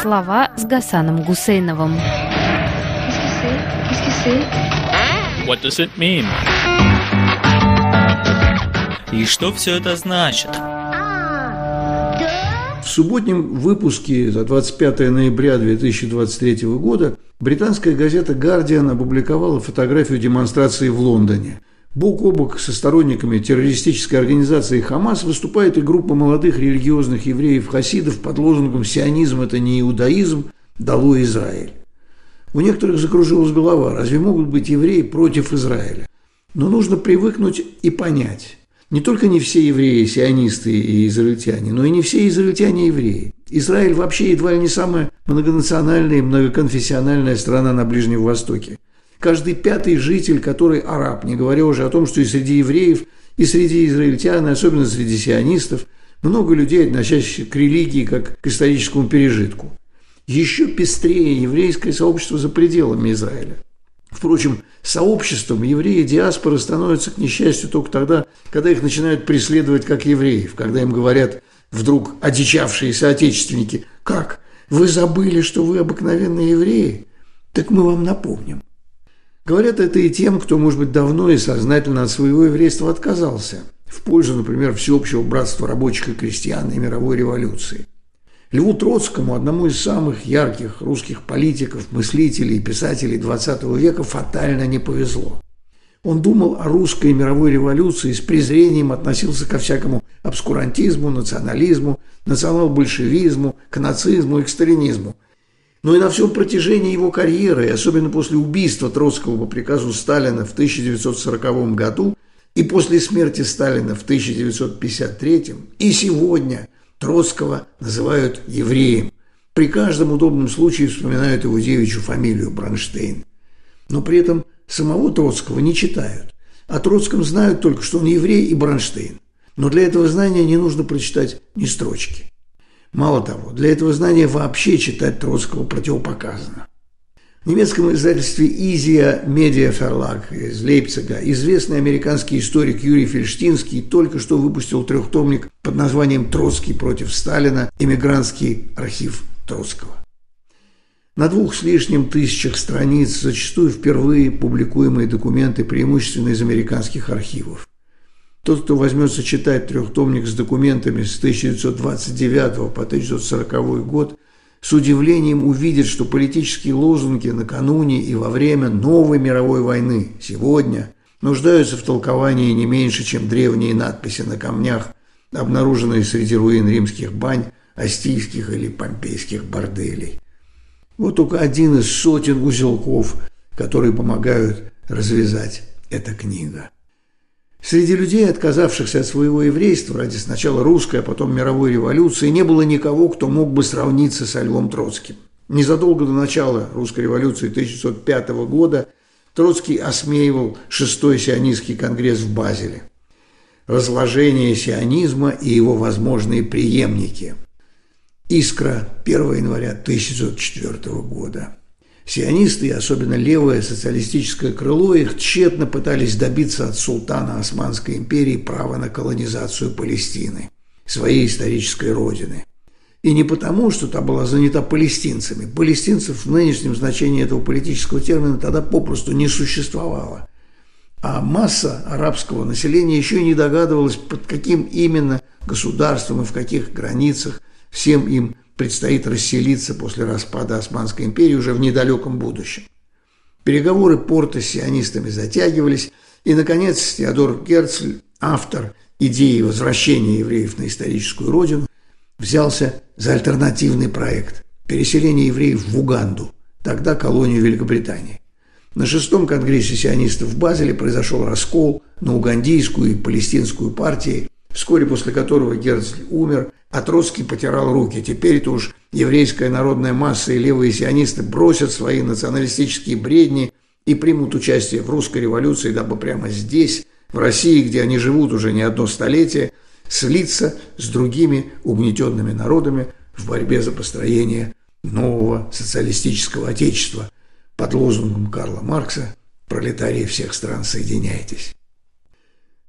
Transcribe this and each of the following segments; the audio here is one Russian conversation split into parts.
Слова с Гасаном Гусейновым. What does it mean? И что все это значит? В субботнем выпуске за 25 ноября 2023 года британская газета «Гардиан» опубликовала фотографию демонстрации в Лондоне. Бок о бок со сторонниками террористической организации «Хамас» выступает и группа молодых религиозных евреев-хасидов под лозунгом «Сионизм – это не иудаизм, дало Израиль». У некоторых закружилась голова, разве могут быть евреи против Израиля? Но нужно привыкнуть и понять. Не только не все евреи сионисты и израильтяне, но и не все израильтяне евреи. Израиль вообще едва ли не самая многонациональная и многоконфессиональная страна на Ближнем Востоке. Каждый пятый житель, который араб, не говоря уже о том, что и среди евреев, и среди израильтян, и особенно среди сионистов, много людей, относящихся к религии как к историческому пережитку. Еще пестрее еврейское сообщество за пределами Израиля. Впрочем, сообществом евреи диаспоры становятся, к несчастью, только тогда, когда их начинают преследовать как евреев, когда им говорят вдруг одичавшие соотечественники, «Как? Вы забыли, что вы обыкновенные евреи? Так мы вам напомним». Говорят это и тем, кто, может быть, давно и сознательно от своего еврейства отказался, в пользу, например, всеобщего братства рабочих и крестьян и мировой революции – Льву Троцкому, одному из самых ярких русских политиков, мыслителей и писателей XX века, фатально не повезло. Он думал о русской мировой революции, с презрением относился ко всякому обскурантизму, национализму, национал-большевизму, к нацизму и к сталинизму. Но и на всем протяжении его карьеры, особенно после убийства Троцкого по приказу Сталина в 1940 году и после смерти Сталина в 1953, и сегодня – Троцкого называют евреем. При каждом удобном случае вспоминают его девичью фамилию Бронштейн. Но при этом самого Троцкого не читают. О Троцком знают только, что он еврей и Бронштейн. Но для этого знания не нужно прочитать ни строчки. Мало того, для этого знания вообще читать Троцкого противопоказано. В немецком издательстве «Изия Медиа Ферлаг» из Лейпцига известный американский историк Юрий Фельштинский только что выпустил трехтомник под названием «Троцкий против Сталина. Эмигрантский архив Троцкого». На двух с лишним тысячах страниц зачастую впервые публикуемые документы преимущественно из американских архивов. Тот, кто возьмется читать трехтомник с документами с 1929 по 1940 год – с удивлением увидит, что политические лозунги накануне и во время новой мировой войны сегодня нуждаются в толковании не меньше, чем древние надписи на камнях, обнаруженные среди руин римских бань, астийских или помпейских борделей. Вот только один из сотен узелков, которые помогают развязать эта книга. Среди людей, отказавшихся от своего еврейства ради сначала русской, а потом мировой революции, не было никого, кто мог бы сравниться со Львом Троцким. Незадолго до начала русской революции 1905 года Троцкий осмеивал шестой сионистский конгресс в Базеле. Разложение сионизма и его возможные преемники. Искра 1 января 1904 года. Сионисты, и особенно левое социалистическое крыло, их тщетно пытались добиться от султана Османской империи права на колонизацию Палестины, своей исторической родины. И не потому, что та была занята палестинцами. Палестинцев в нынешнем значении этого политического термина тогда попросту не существовало. А масса арабского населения еще не догадывалась, под каким именно государством и в каких границах всем им предстоит расселиться после распада Османской империи уже в недалеком будущем. Переговоры Порта с сионистами затягивались, и, наконец, Теодор Герцль, автор идеи возвращения евреев на историческую родину, взялся за альтернативный проект – переселение евреев в Уганду, тогда колонию Великобритании. На шестом конгрессе сионистов в Базеле произошел раскол на угандийскую и палестинскую партии, вскоре после которого Герцль умер, а Троцкий потирал руки. Теперь-то уж еврейская народная масса и левые сионисты бросят свои националистические бредни и примут участие в русской революции, дабы прямо здесь, в России, где они живут уже не одно столетие, слиться с другими угнетенными народами в борьбе за построение нового социалистического отечества под лозунгом Карла Маркса «Пролетарии всех стран, соединяйтесь».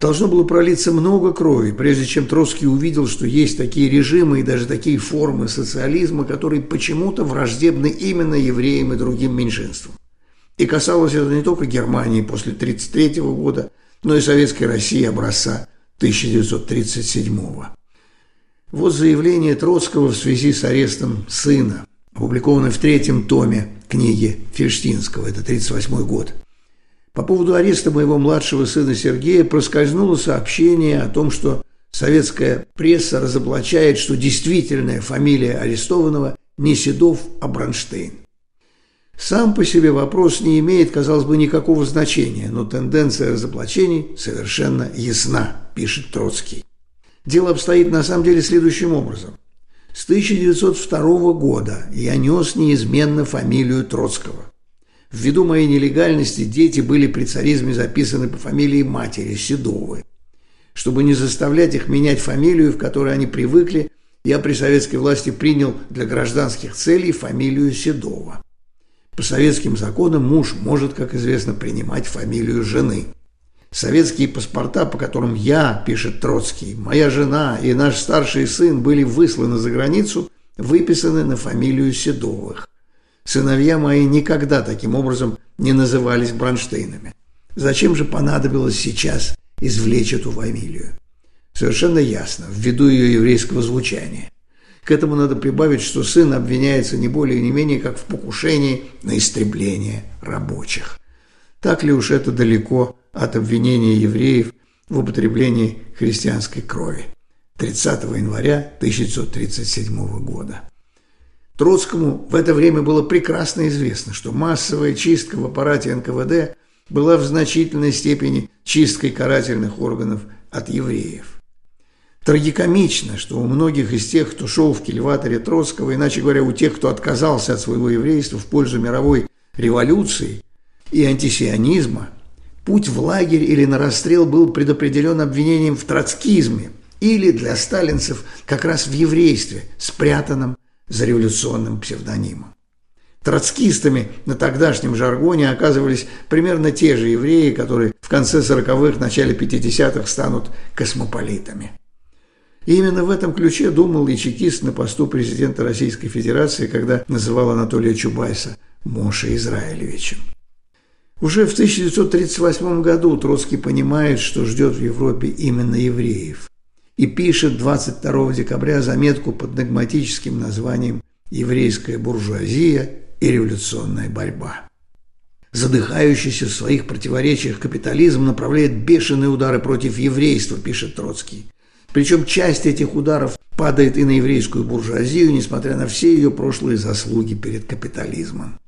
Должно было пролиться много крови, прежде чем Троцкий увидел, что есть такие режимы и даже такие формы социализма, которые почему-то враждебны именно евреям и другим меньшинствам. И касалось это не только Германии после 1933 года, но и Советской России образца 1937 года. Вот заявление Троцкого в связи с арестом сына, опубликованное в третьем томе книги Фельштинского, это 1938 год. По поводу ареста моего младшего сына Сергея проскользнуло сообщение о том, что советская пресса разоблачает, что действительная фамилия арестованного не Седов, а Бронштейн. Сам по себе вопрос не имеет, казалось бы, никакого значения, но тенденция разоблачений совершенно ясна, пишет Троцкий. Дело обстоит на самом деле следующим образом. С 1902 года я нес неизменно фамилию Троцкого. Ввиду моей нелегальности дети были при царизме записаны по фамилии матери Седовой. Чтобы не заставлять их менять фамилию, в которой они привыкли, я при советской власти принял для гражданских целей фамилию Седова. По советским законам муж может, как известно, принимать фамилию жены. Советские паспорта, по которым я, пишет Троцкий, моя жена и наш старший сын были высланы за границу, выписаны на фамилию Седовых. Сыновья мои никогда таким образом не назывались Бронштейнами. Зачем же понадобилось сейчас извлечь эту фамилию? Совершенно ясно, ввиду ее еврейского звучания. К этому надо прибавить, что сын обвиняется не более и не менее как в покушении на истребление рабочих. Так ли уж это далеко от обвинения евреев в употреблении христианской крови? 30 января 1937 года. Троцкому в это время было прекрасно известно, что массовая чистка в аппарате НКВД была в значительной степени чисткой карательных органов от евреев. Трагикомично, что у многих из тех, кто шел в кильваторе Троцкого, иначе говоря, у тех, кто отказался от своего еврейства в пользу мировой революции и антисионизма, путь в лагерь или на расстрел был предопределен обвинением в троцкизме или для сталинцев как раз в еврействе, спрятанном за революционным псевдонимом. Троцкистами на тогдашнем жаргоне оказывались примерно те же евреи, которые в конце 40-х, начале 50-х станут космополитами. И именно в этом ключе думал и чекист на посту президента Российской Федерации, когда называл Анатолия Чубайса Моше Израилевичем. Уже в 1938 году Троцкий понимает, что ждет в Европе именно евреев и пишет 22 декабря заметку под догматическим названием «Еврейская буржуазия и революционная борьба». Задыхающийся в своих противоречиях капитализм направляет бешеные удары против еврейства, пишет Троцкий. Причем часть этих ударов падает и на еврейскую буржуазию, несмотря на все ее прошлые заслуги перед капитализмом.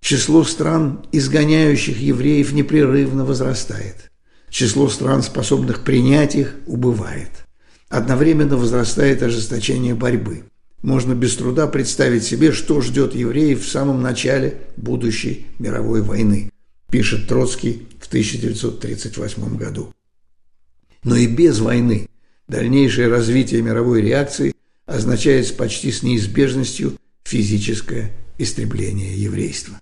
Число стран, изгоняющих евреев, непрерывно возрастает. Число стран, способных принять их, убывает. Одновременно возрастает ожесточение борьбы. Можно без труда представить себе, что ждет евреев в самом начале будущей мировой войны, пишет Троцкий в 1938 году. Но и без войны дальнейшее развитие мировой реакции означает почти с неизбежностью физическое истребление еврейства.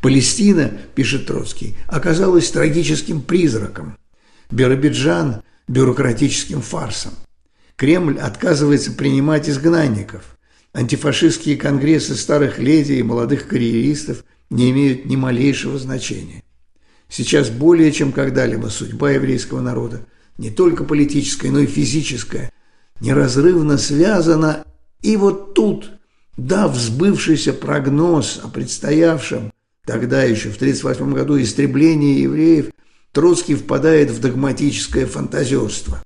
Палестина, пишет Троцкий, оказалась трагическим призраком. Биробиджан – бюрократическим фарсом. Кремль отказывается принимать изгнанников. Антифашистские конгрессы старых леди и молодых карьеристов не имеют ни малейшего значения. Сейчас более чем когда-либо судьба еврейского народа, не только политическая, но и физическая, неразрывно связана. И вот тут, дав сбывшийся прогноз о предстоявшем Тогда еще, в 1938 году, истребление евреев, Троцкий впадает в догматическое фантазерство.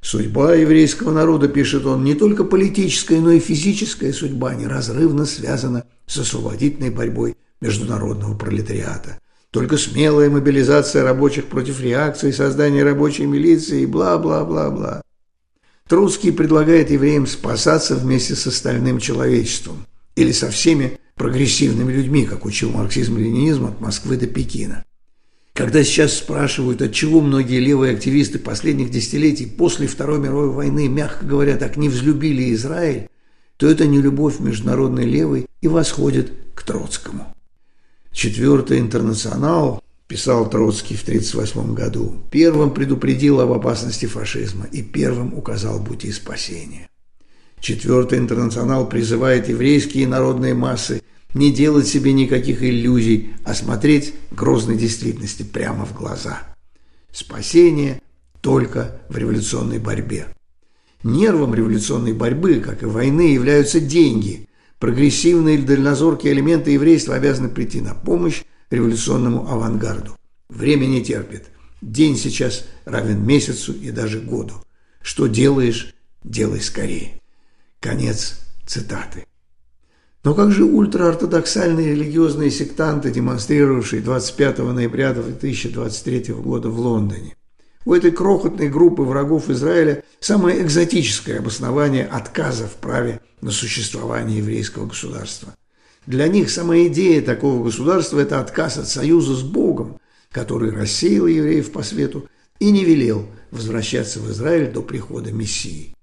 Судьба еврейского народа, пишет он, не только политическая, но и физическая судьба неразрывно связана с освободительной борьбой международного пролетариата. Только смелая мобилизация рабочих против реакции, создание рабочей милиции и бла-бла-бла-бла. Троцкий предлагает евреям спасаться вместе с остальным человечеством или со всеми прогрессивными людьми, как учил марксизм-ленинизм от Москвы до Пекина. Когда сейчас спрашивают, от чего многие левые активисты последних десятилетий после Второй мировой войны, мягко говоря, так не взлюбили Израиль, то это не любовь международной левой и восходит к Троцкому. Четвертый интернационал, писал Троцкий в 1938 году, первым предупредил об опасности фашизма и первым указал пути спасения. Четвертый интернационал призывает еврейские народные массы не делать себе никаких иллюзий, а смотреть грозной действительности прямо в глаза. Спасение только в революционной борьбе. Нервом революционной борьбы, как и войны, являются деньги. Прогрессивные или дальнозоркие элементы еврейства обязаны прийти на помощь революционному авангарду. Время не терпит. День сейчас равен месяцу и даже году. Что делаешь, делай скорее. Конец цитаты. Но как же ультраортодоксальные религиозные сектанты, демонстрировавшие 25 ноября 2023 года в Лондоне? У этой крохотной группы врагов Израиля самое экзотическое обоснование отказа в праве на существование еврейского государства. Для них сама идея такого государства – это отказ от союза с Богом, который рассеял евреев по свету и не велел возвращаться в Израиль до прихода Мессии.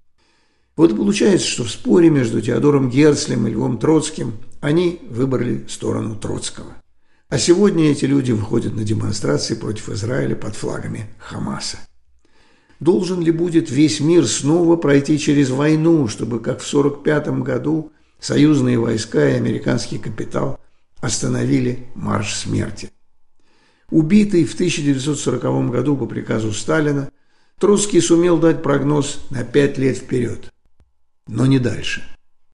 Вот получается, что в споре между Теодором Герцлем и Львом Троцким они выбрали сторону Троцкого. А сегодня эти люди выходят на демонстрации против Израиля под флагами Хамаса. Должен ли будет весь мир снова пройти через войну, чтобы, как в 1945 году, союзные войска и американский капитал остановили марш смерти? Убитый в 1940 году по приказу Сталина, Троцкий сумел дать прогноз на пять лет вперед, но не дальше –